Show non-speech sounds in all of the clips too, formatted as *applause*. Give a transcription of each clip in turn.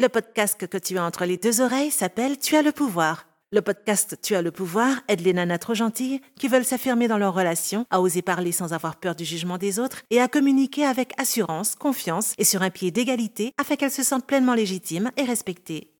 Le podcast que tu as entre les deux oreilles s'appelle Tu as le pouvoir. Le podcast Tu as le pouvoir aide les nanas trop gentilles qui veulent s'affirmer dans leur relation, à oser parler sans avoir peur du jugement des autres et à communiquer avec assurance, confiance et sur un pied d'égalité afin qu'elles se sentent pleinement légitimes et respectées.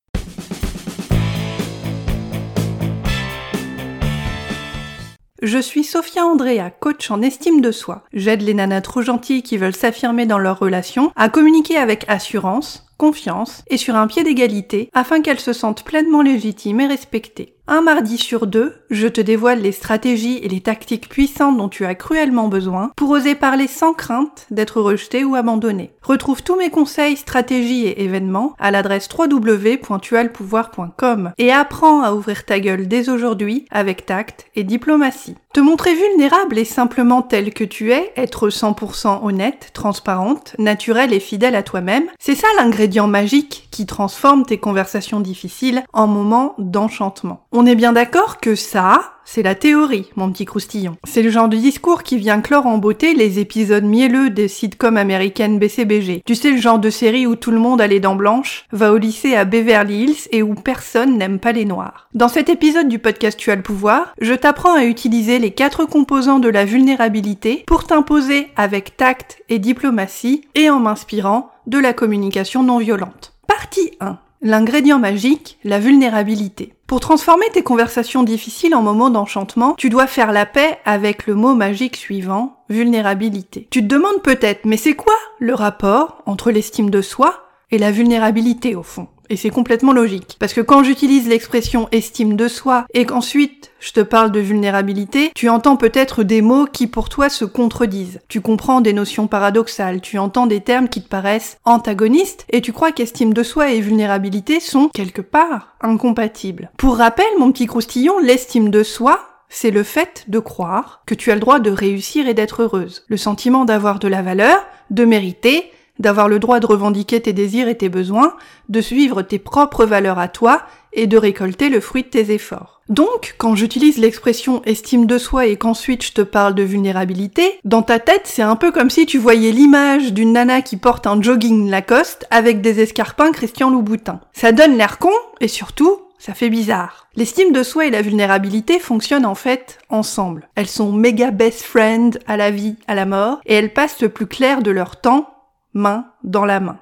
Je suis Sophia Andrea, coach en estime de soi. J'aide les nanas trop gentilles qui veulent s'affirmer dans leur relation à communiquer avec assurance, confiance et sur un pied d'égalité afin qu'elles se sentent pleinement légitimes et respectées. Un mardi sur deux, je te dévoile les stratégies et les tactiques puissantes dont tu as cruellement besoin pour oser parler sans crainte d'être rejeté ou abandonné. Retrouve tous mes conseils, stratégies et événements à l'adresse www.tualpouvoir.com et apprends à ouvrir ta gueule dès aujourd'hui avec tact et diplomatie. Te montrer vulnérable et simplement tel que tu es, être 100% honnête, transparente, naturelle et fidèle à toi-même, c'est ça l'ingrédient magique qui transforme tes conversations difficiles en moments d'enchantement. Est bien d'accord que ça, c'est la théorie, mon petit croustillon. C'est le genre de discours qui vient clore en beauté les épisodes mielleux des sitcoms américaines BCBG. Tu sais le genre de série où tout le monde a les dents blanches, va au lycée à Beverly Hills et où personne n'aime pas les noirs. Dans cet épisode du podcast Tu as le pouvoir, je t'apprends à utiliser les quatre composants de la vulnérabilité pour t'imposer avec tact et diplomatie et en m'inspirant de la communication non violente. Partie 1. L'ingrédient magique, la vulnérabilité. Pour transformer tes conversations difficiles en moments d'enchantement, tu dois faire la paix avec le mot magique suivant, vulnérabilité. Tu te demandes peut-être, mais c'est quoi le rapport entre l'estime de soi et la vulnérabilité au fond? Et c'est complètement logique. Parce que quand j'utilise l'expression estime de soi et qu'ensuite je te parle de vulnérabilité, tu entends peut-être des mots qui pour toi se contredisent. Tu comprends des notions paradoxales, tu entends des termes qui te paraissent antagonistes et tu crois qu'estime de soi et vulnérabilité sont quelque part incompatibles. Pour rappel, mon petit croustillon, l'estime de soi, c'est le fait de croire que tu as le droit de réussir et d'être heureuse. Le sentiment d'avoir de la valeur, de mériter, d'avoir le droit de revendiquer tes désirs et tes besoins, de suivre tes propres valeurs à toi et de récolter le fruit de tes efforts. Donc, quand j'utilise l'expression estime de soi et qu'ensuite je te parle de vulnérabilité, dans ta tête, c'est un peu comme si tu voyais l'image d'une nana qui porte un jogging Lacoste avec des escarpins Christian Louboutin. Ça donne l'air con et surtout, ça fait bizarre. L'estime de soi et la vulnérabilité fonctionnent en fait ensemble. Elles sont méga best friends à la vie, à la mort, et elles passent le plus clair de leur temps main dans la main.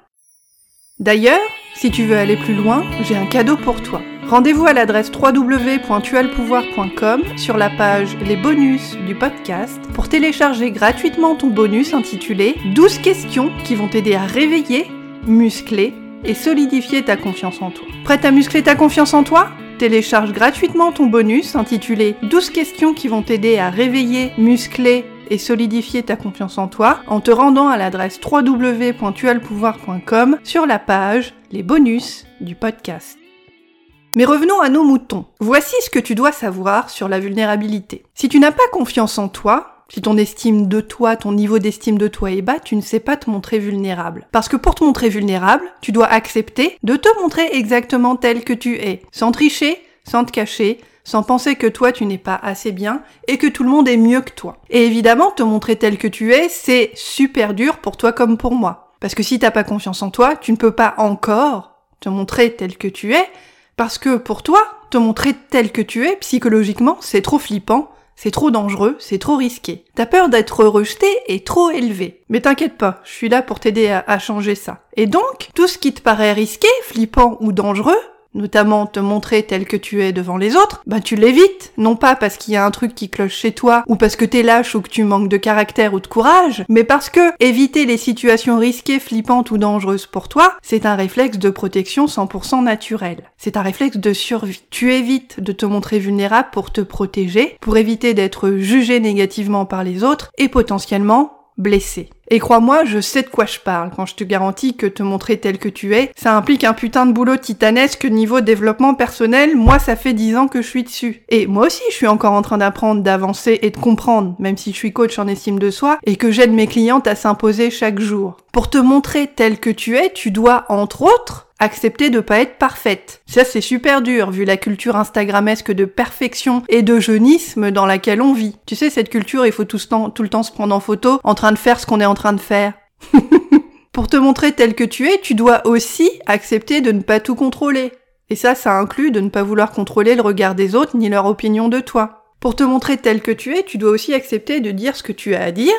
D'ailleurs, si tu veux aller plus loin, j'ai un cadeau pour toi. Rendez-vous à l'adresse www.tualpouvoir.com sur la page Les bonus du podcast pour télécharger gratuitement ton bonus intitulé 12 questions qui vont t'aider à réveiller, muscler et solidifier ta confiance en toi. Prête à muscler ta confiance en toi? Télécharge gratuitement ton bonus intitulé 12 questions qui vont t'aider à réveiller, muscler et solidifier ta confiance en toi en te rendant à l'adresse www.tualpouvoir.com sur la page Les bonus du podcast. Mais revenons à nos moutons. Voici ce que tu dois savoir sur la vulnérabilité. Si tu n'as pas confiance en toi, si ton estime de toi, ton niveau d'estime de toi est bas, tu ne sais pas te montrer vulnérable. Parce que pour te montrer vulnérable, tu dois accepter de te montrer exactement tel que tu es, sans tricher, sans te cacher, sans penser que toi tu n'es pas assez bien et que tout le monde est mieux que toi. Et évidemment, te montrer tel que tu es, c'est super dur pour toi comme pour moi. Parce que si t'as pas confiance en toi, tu ne peux pas encore te montrer tel que tu es, parce que pour toi, te montrer tel que tu es, psychologiquement, c'est trop flippant, c'est trop dangereux, c'est trop risqué. Ta peur d'être rejeté est trop élevée. Mais t'inquiète pas, je suis là pour t'aider à, à changer ça. Et donc, tout ce qui te paraît risqué, flippant ou dangereux, notamment te montrer tel que tu es devant les autres, bah tu l'évites. Non pas parce qu'il y a un truc qui cloche chez toi, ou parce que t'es lâche ou que tu manques de caractère ou de courage, mais parce que éviter les situations risquées, flippantes ou dangereuses pour toi, c'est un réflexe de protection 100% naturel. C'est un réflexe de survie. Tu évites de te montrer vulnérable pour te protéger, pour éviter d'être jugé négativement par les autres et potentiellement blessé. Et crois-moi, je sais de quoi je parle quand je te garantis que te montrer tel que tu es, ça implique un putain de boulot titanesque niveau développement personnel, moi ça fait dix ans que je suis dessus. Et moi aussi je suis encore en train d'apprendre, d'avancer et de comprendre, même si je suis coach en estime de soi, et que j'aide mes clientes à s'imposer chaque jour. Pour te montrer tel que tu es, tu dois, entre autres, accepter de pas être parfaite. Ça c'est super dur vu la culture instagrammesque de perfection et de jeunisme dans laquelle on vit. Tu sais cette culture il faut tout, temps, tout le temps se prendre en photo en train de faire ce qu'on est en train de faire. *laughs* Pour te montrer tel que tu es, tu dois aussi accepter de ne pas tout contrôler. Et ça, ça inclut de ne pas vouloir contrôler le regard des autres ni leur opinion de toi. Pour te montrer tel que tu es, tu dois aussi accepter de dire ce que tu as à dire,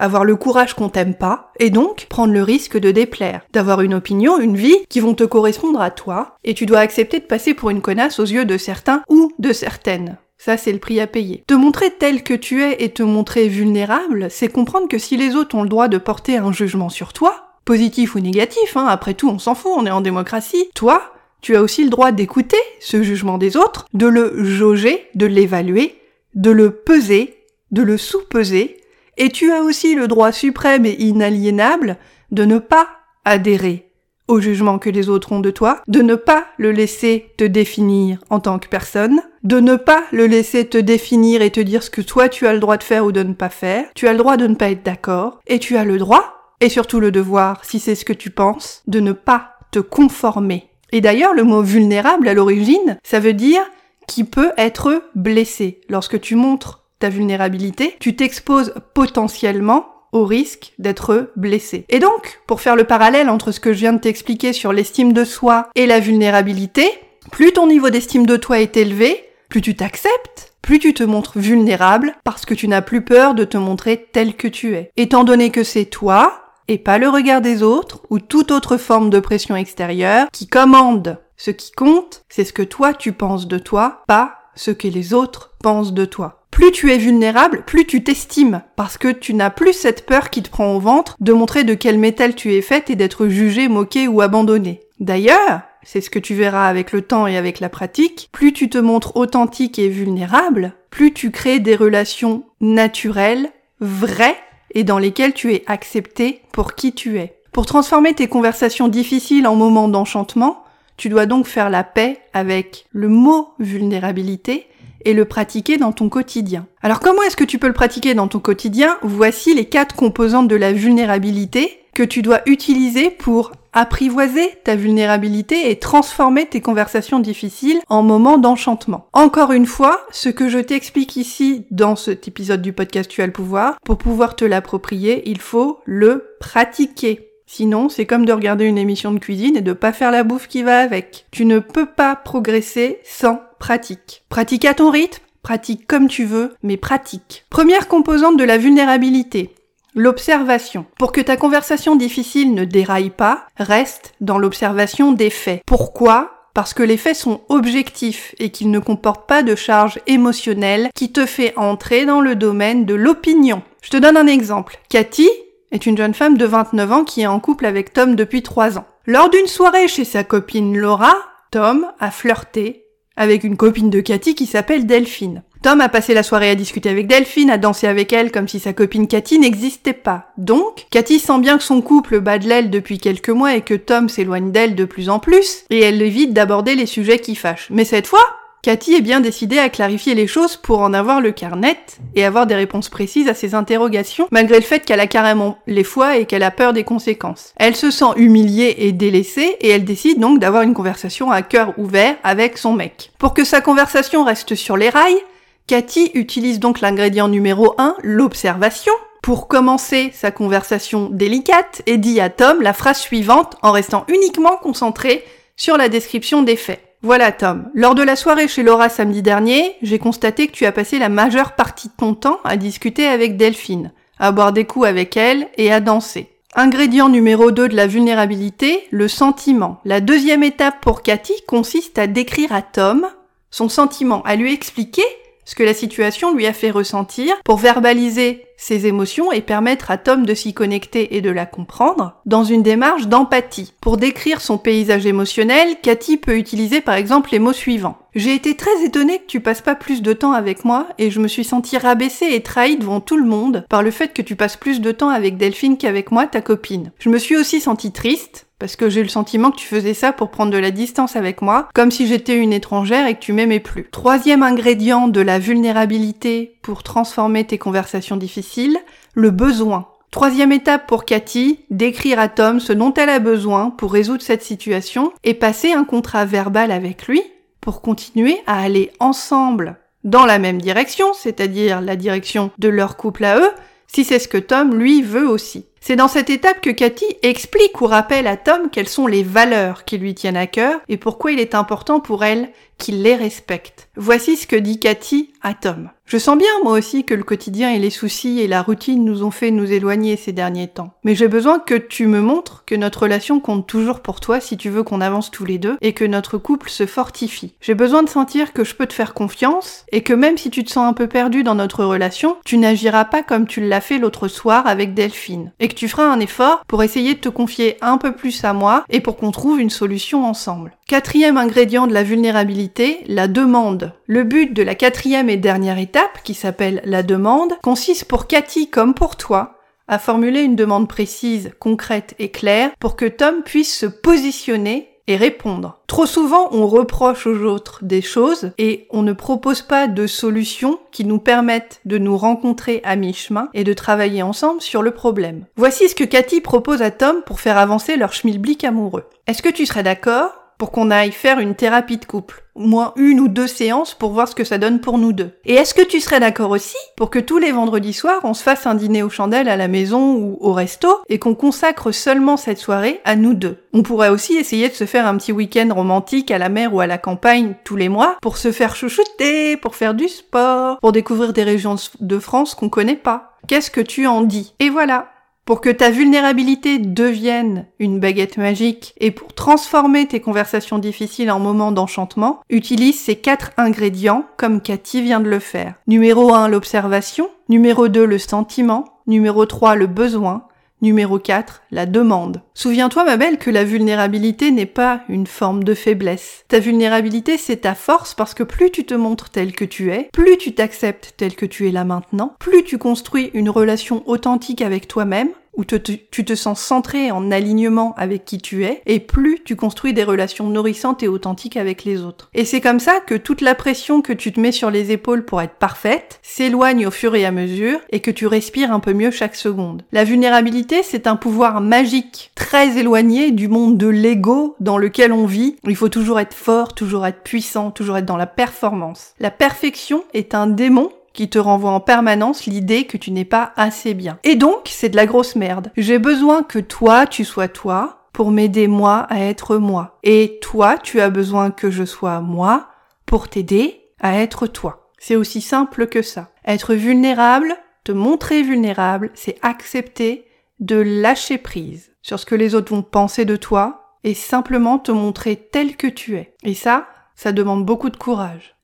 avoir le courage qu'on t'aime pas, et donc prendre le risque de déplaire, d'avoir une opinion, une vie qui vont te correspondre à toi, et tu dois accepter de passer pour une connasse aux yeux de certains ou de certaines. Ça, c'est le prix à payer. Te montrer tel que tu es et te montrer vulnérable, c'est comprendre que si les autres ont le droit de porter un jugement sur toi, positif ou négatif, hein, après tout, on s'en fout, on est en démocratie, toi, tu as aussi le droit d'écouter ce jugement des autres, de le jauger, de l'évaluer, de le peser, de le sous-peser, et tu as aussi le droit suprême et inaliénable de ne pas adhérer au jugement que les autres ont de toi, de ne pas le laisser te définir en tant que personne, de ne pas le laisser te définir et te dire ce que toi tu as le droit de faire ou de ne pas faire, tu as le droit de ne pas être d'accord, et tu as le droit, et surtout le devoir, si c'est ce que tu penses, de ne pas te conformer. Et d'ailleurs, le mot vulnérable à l'origine, ça veut dire qui peut être blessé. Lorsque tu montres ta vulnérabilité, tu t'exposes potentiellement au risque d'être blessé. Et donc, pour faire le parallèle entre ce que je viens de t'expliquer sur l'estime de soi et la vulnérabilité, plus ton niveau d'estime de toi est élevé, plus tu t'acceptes, plus tu te montres vulnérable parce que tu n'as plus peur de te montrer tel que tu es. Étant donné que c'est toi, et pas le regard des autres ou toute autre forme de pression extérieure qui commande. Ce qui compte, c'est ce que toi tu penses de toi, pas ce que les autres pensent de toi plus tu es vulnérable, plus tu t'estimes, parce que tu n'as plus cette peur qui te prend au ventre de montrer de quel métal tu es faite et d'être jugé, moqué ou abandonné. D'ailleurs, c'est ce que tu verras avec le temps et avec la pratique, plus tu te montres authentique et vulnérable, plus tu crées des relations naturelles, vraies, et dans lesquelles tu es accepté pour qui tu es. Pour transformer tes conversations difficiles en moments d'enchantement, tu dois donc faire la paix avec le mot vulnérabilité et le pratiquer dans ton quotidien. Alors comment est-ce que tu peux le pratiquer dans ton quotidien? Voici les quatre composantes de la vulnérabilité que tu dois utiliser pour apprivoiser ta vulnérabilité et transformer tes conversations difficiles en moments d'enchantement. Encore une fois, ce que je t'explique ici dans cet épisode du podcast Tu as le pouvoir, pour pouvoir te l'approprier, il faut le pratiquer. Sinon, c'est comme de regarder une émission de cuisine et de pas faire la bouffe qui va avec. Tu ne peux pas progresser sans pratique. Pratique à ton rythme, pratique comme tu veux, mais pratique. Première composante de la vulnérabilité. L'observation. Pour que ta conversation difficile ne déraille pas, reste dans l'observation des faits. Pourquoi? Parce que les faits sont objectifs et qu'ils ne comportent pas de charge émotionnelle qui te fait entrer dans le domaine de l'opinion. Je te donne un exemple. Cathy est une jeune femme de 29 ans qui est en couple avec Tom depuis 3 ans. Lors d'une soirée chez sa copine Laura, Tom a flirté avec une copine de Cathy qui s'appelle Delphine. Tom a passé la soirée à discuter avec Delphine, à danser avec elle comme si sa copine Cathy n'existait pas. Donc, Cathy sent bien que son couple bat de l'aile depuis quelques mois et que Tom s'éloigne d'elle de plus en plus, et elle évite d'aborder les sujets qui fâchent. Mais cette fois, Cathy est bien décidée à clarifier les choses pour en avoir le cœur net et avoir des réponses précises à ses interrogations, malgré le fait qu'elle a carrément les foies et qu'elle a peur des conséquences. Elle se sent humiliée et délaissée et elle décide donc d'avoir une conversation à cœur ouvert avec son mec. Pour que sa conversation reste sur les rails, Cathy utilise donc l'ingrédient numéro 1, l'observation, pour commencer sa conversation délicate et dit à Tom la phrase suivante en restant uniquement concentrée sur la description des faits. Voilà Tom, lors de la soirée chez Laura samedi dernier, j'ai constaté que tu as passé la majeure partie de ton temps à discuter avec Delphine, à boire des coups avec elle et à danser. Ingrédient numéro 2 de la vulnérabilité, le sentiment. La deuxième étape pour Cathy consiste à décrire à Tom son sentiment, à lui expliquer ce que la situation lui a fait ressentir pour verbaliser ses émotions et permettre à Tom de s'y connecter et de la comprendre dans une démarche d'empathie. Pour décrire son paysage émotionnel, Cathy peut utiliser par exemple les mots suivants. J'ai été très étonnée que tu passes pas plus de temps avec moi et je me suis sentie rabaissée et trahie devant tout le monde par le fait que tu passes plus de temps avec Delphine qu'avec moi, ta copine. Je me suis aussi sentie triste parce que j'ai le sentiment que tu faisais ça pour prendre de la distance avec moi, comme si j'étais une étrangère et que tu m'aimais plus. Troisième ingrédient de la vulnérabilité pour transformer tes conversations difficiles, le besoin. Troisième étape pour Cathy, décrire à Tom ce dont elle a besoin pour résoudre cette situation et passer un contrat verbal avec lui pour continuer à aller ensemble dans la même direction, c'est-à-dire la direction de leur couple à eux, si c'est ce que Tom lui veut aussi. C'est dans cette étape que Cathy explique ou rappelle à Tom quelles sont les valeurs qui lui tiennent à cœur et pourquoi il est important pour elle qu'il les respecte. Voici ce que dit Cathy à Tom. Je sens bien, moi aussi, que le quotidien et les soucis et la routine nous ont fait nous éloigner ces derniers temps. Mais j'ai besoin que tu me montres que notre relation compte toujours pour toi si tu veux qu'on avance tous les deux et que notre couple se fortifie. J'ai besoin de sentir que je peux te faire confiance et que même si tu te sens un peu perdu dans notre relation, tu n'agiras pas comme tu l'as fait l'autre soir avec Delphine tu feras un effort pour essayer de te confier un peu plus à moi et pour qu'on trouve une solution ensemble. Quatrième ingrédient de la vulnérabilité, la demande. Le but de la quatrième et dernière étape, qui s'appelle la demande, consiste pour Cathy comme pour toi à formuler une demande précise, concrète et claire pour que Tom puisse se positionner et répondre. Trop souvent, on reproche aux autres des choses et on ne propose pas de solutions qui nous permettent de nous rencontrer à mi-chemin et de travailler ensemble sur le problème. Voici ce que Cathy propose à Tom pour faire avancer leur schmilblick amoureux. Est-ce que tu serais d'accord? Pour qu'on aille faire une thérapie de couple. Au moins une ou deux séances pour voir ce que ça donne pour nous deux. Et est-ce que tu serais d'accord aussi pour que tous les vendredis soirs, on se fasse un dîner aux chandelles à la maison ou au resto et qu'on consacre seulement cette soirée à nous deux? On pourrait aussi essayer de se faire un petit week-end romantique à la mer ou à la campagne tous les mois pour se faire chouchouter, pour faire du sport, pour découvrir des régions de France qu'on connaît pas. Qu'est-ce que tu en dis? Et voilà, pour que ta vulnérabilité devienne une baguette magique et pour transformer tes conversations difficiles en moments d'enchantement, utilise ces quatre ingrédients comme Cathy vient de le faire. Numéro 1, l'observation. Numéro 2, le sentiment. Numéro 3, le besoin. Numéro 4, la demande. Souviens-toi, ma belle, que la vulnérabilité n'est pas une forme de faiblesse. Ta vulnérabilité, c'est ta force parce que plus tu te montres tel que tu es, plus tu t'acceptes tel que tu es là maintenant, plus tu construis une relation authentique avec toi-même, où tu te sens centré en alignement avec qui tu es, et plus tu construis des relations nourrissantes et authentiques avec les autres. Et c'est comme ça que toute la pression que tu te mets sur les épaules pour être parfaite s'éloigne au fur et à mesure, et que tu respires un peu mieux chaque seconde. La vulnérabilité, c'est un pouvoir magique, très éloigné du monde de l'ego dans lequel on vit. Il faut toujours être fort, toujours être puissant, toujours être dans la performance. La perfection est un démon qui te renvoie en permanence l'idée que tu n'es pas assez bien. Et donc, c'est de la grosse merde. J'ai besoin que toi, tu sois toi pour m'aider moi à être moi. Et toi, tu as besoin que je sois moi pour t'aider à être toi. C'est aussi simple que ça. Être vulnérable, te montrer vulnérable, c'est accepter de lâcher prise sur ce que les autres vont penser de toi et simplement te montrer tel que tu es. Et ça, ça demande beaucoup de courage.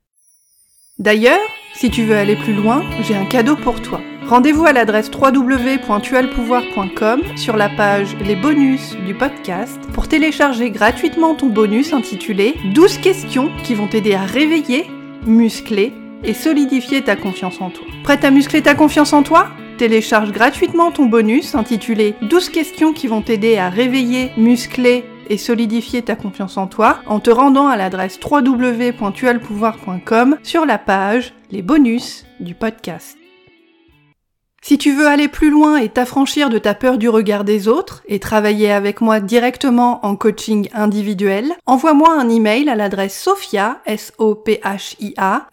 D'ailleurs, si tu veux aller plus loin, j'ai un cadeau pour toi. Rendez-vous à l'adresse www.tualpouvoir.com sur la page Les bonus du podcast pour télécharger gratuitement ton bonus intitulé 12 questions qui vont t'aider à réveiller, muscler et solidifier ta confiance en toi. Prête à muscler ta confiance en toi? Télécharge gratuitement ton bonus intitulé 12 questions qui vont t'aider à réveiller, muscler et solidifier ta confiance en toi en te rendant à l'adresse www.tualpouvoir.com sur la page Les bonus du podcast. Si tu veux aller plus loin et t'affranchir de ta peur du regard des autres et travailler avec moi directement en coaching individuel, envoie-moi un email à l'adresse sophia, s o p h i a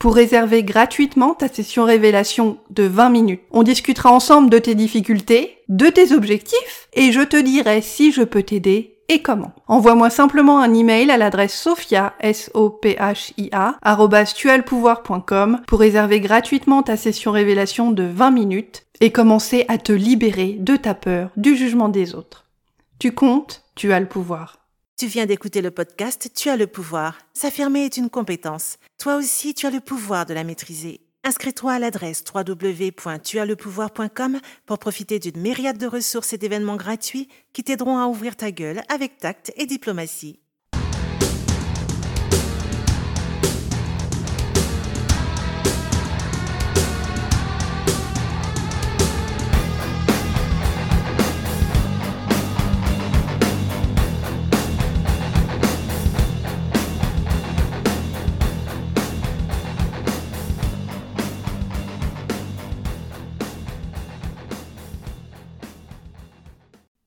pour réserver gratuitement ta session révélation de 20 minutes. On discutera ensemble de tes difficultés, de tes objectifs et je te dirai si je peux t'aider et comment. Envoie-moi simplement un email à l'adresse sophia, s o p h i a pour réserver gratuitement ta session révélation de 20 minutes et commencer à te libérer de ta peur du jugement des autres. Tu comptes, tu as le pouvoir. Tu viens d'écouter le podcast Tu as le pouvoir. S'affirmer est une compétence. Toi aussi, tu as le pouvoir de la maîtriser. Inscris-toi à l'adresse www.tuaslepouvoir.com pour profiter d'une myriade de ressources et d'événements gratuits qui t'aideront à ouvrir ta gueule avec tact et diplomatie.